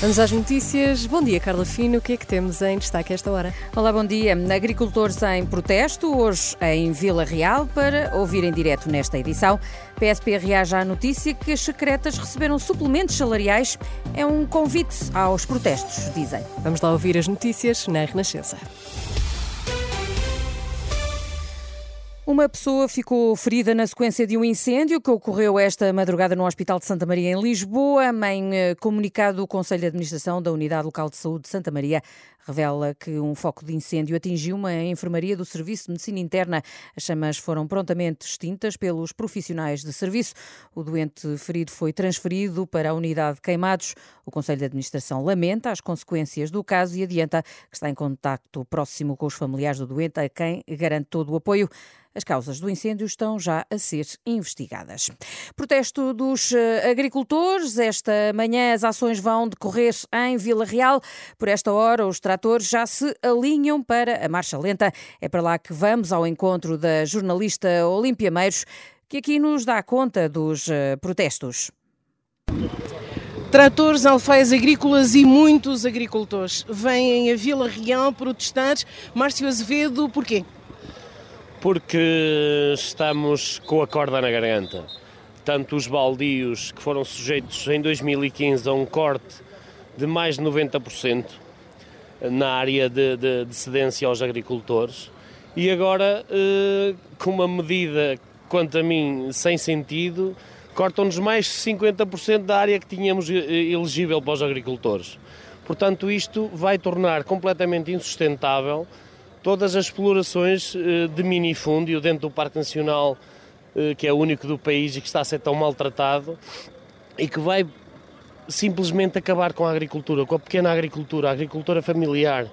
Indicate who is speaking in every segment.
Speaker 1: Vamos às notícias. Bom dia, Carla Fino. O que é que temos em destaque esta hora?
Speaker 2: Olá, bom dia. Agricultores em protesto, hoje em Vila Real, para ouvir em direto nesta edição. PSP reage à notícia que as secretas receberam suplementos salariais. É um convite aos protestos, dizem.
Speaker 1: Vamos lá ouvir as notícias na Renascença.
Speaker 2: Uma pessoa ficou ferida na sequência de um incêndio que ocorreu esta madrugada no Hospital de Santa Maria, em Lisboa. Em eh, comunicado, o Conselho de Administração da Unidade Local de Saúde de Santa Maria revela que um foco de incêndio atingiu uma enfermaria do Serviço de Medicina Interna. As chamas foram prontamente extintas pelos profissionais de serviço. O doente ferido foi transferido para a unidade de queimados. O Conselho de Administração lamenta as consequências do caso e adianta que está em contacto próximo com os familiares do doente, a quem garante todo o apoio. As causas do incêndio estão já a ser investigadas. Protesto dos eh, agricultores. Esta manhã as ações vão decorrer em Vila Real. Por esta hora, os tratores já se alinham para a marcha lenta. É para lá que vamos ao encontro da jornalista Olímpia Meiros, que aqui nos dá conta dos eh, protestos.
Speaker 3: Tratores, alfaias agrícolas e muitos agricultores vêm a Vila Real protestar. Márcio Azevedo, porquê?
Speaker 4: Porque estamos com a corda na garganta. Tanto os baldios que foram sujeitos em 2015 a um corte de mais de 90% na área de, de, de cedência aos agricultores e agora eh, com uma medida, quanto a mim, sem sentido, cortam-nos mais de 50% da área que tínhamos eh, elegível para os agricultores. Portanto, isto vai tornar completamente insustentável todas as explorações eh, de minifúndio dentro do Parque Nacional, eh, que é o único do país e que está a ser tão maltratado, e que vai simplesmente acabar com a agricultura, com a pequena agricultura, a agricultura familiar,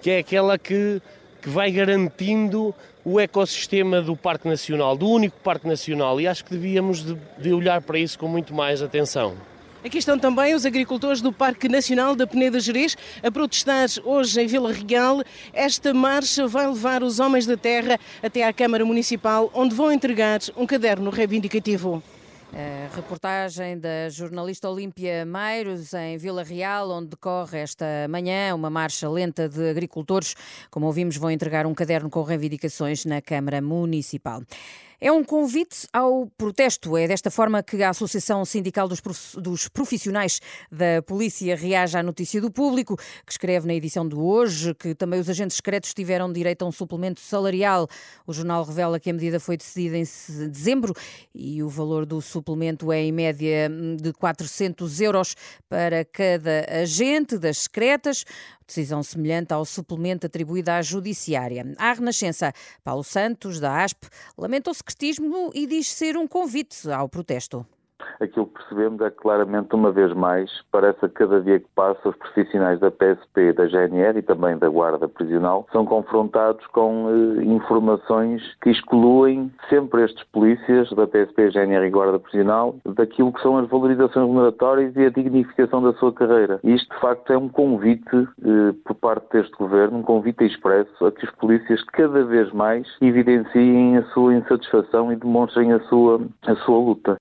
Speaker 4: que é aquela que, que vai garantindo o ecossistema do Parque Nacional, do único Parque Nacional, e acho que devíamos de, de olhar para isso com muito mais atenção.
Speaker 3: Aqui estão também os agricultores do Parque Nacional da Peneda Gerês a protestar hoje em Vila Real. Esta marcha vai levar os homens da terra até à Câmara Municipal, onde vão entregar um caderno reivindicativo.
Speaker 2: A reportagem da jornalista Olímpia Meiros em Vila Real, onde decorre esta manhã uma marcha lenta de agricultores. Como ouvimos, vão entregar um caderno com reivindicações na Câmara Municipal. É um convite ao protesto. É desta forma que a Associação Sindical dos Profissionais da Polícia reage à notícia do público, que escreve na edição de hoje que também os agentes secretos tiveram direito a um suplemento salarial. O jornal revela que a medida foi decidida em dezembro e o valor do suplemento é em média de 400 euros para cada agente das secretas. Decisão semelhante ao suplemento atribuído à Judiciária. À Renascença, Paulo Santos, da ASP, lamenta o secretismo e diz ser um convite ao protesto
Speaker 5: aquilo que percebemos é que claramente, uma vez mais, parece que cada dia que passa os profissionais da PSP, da GNR e também da Guarda Prisional são confrontados com eh, informações que excluem sempre estes polícias da PSP, GNR e Guarda Prisional daquilo que são as valorizações remuneratórias e a dignificação da sua carreira. Isto, de facto, é um convite eh, por parte deste governo, um convite expresso a que os polícias cada vez mais evidenciem a sua insatisfação e demonstrem a sua, a sua luta.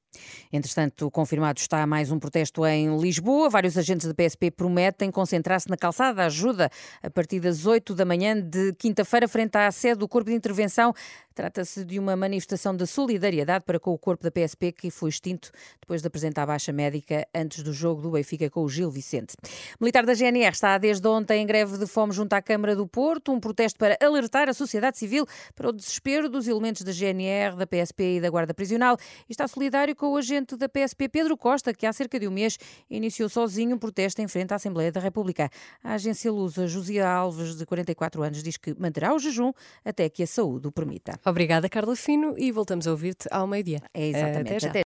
Speaker 2: Entretanto, confirmado está mais um protesto em Lisboa. Vários agentes da PSP prometem concentrar-se na calçada da ajuda a partir das 8 da manhã de quinta-feira, frente à sede do Corpo de Intervenção. Trata-se de uma manifestação de solidariedade para com o corpo da PSP que foi extinto depois de apresentar baixa médica antes do jogo do Benfica com o Gil Vicente. Militar da GNR está desde ontem em greve de fome junto à Câmara do Porto, um protesto para alertar a sociedade civil para o desespero dos elementos da GNR, da PSP e da Guarda Prisional. E está solidário com o agente da PSP, Pedro Costa, que há cerca de um mês iniciou sozinho um protesto em frente à Assembleia da República. A agência Lusa, Josia Alves, de 44 anos, diz que manterá o jejum até que a saúde o permita.
Speaker 1: Obrigada, Carla Fino, e voltamos a ouvir-te ao meio-dia.
Speaker 2: É exatamente. Até já. Até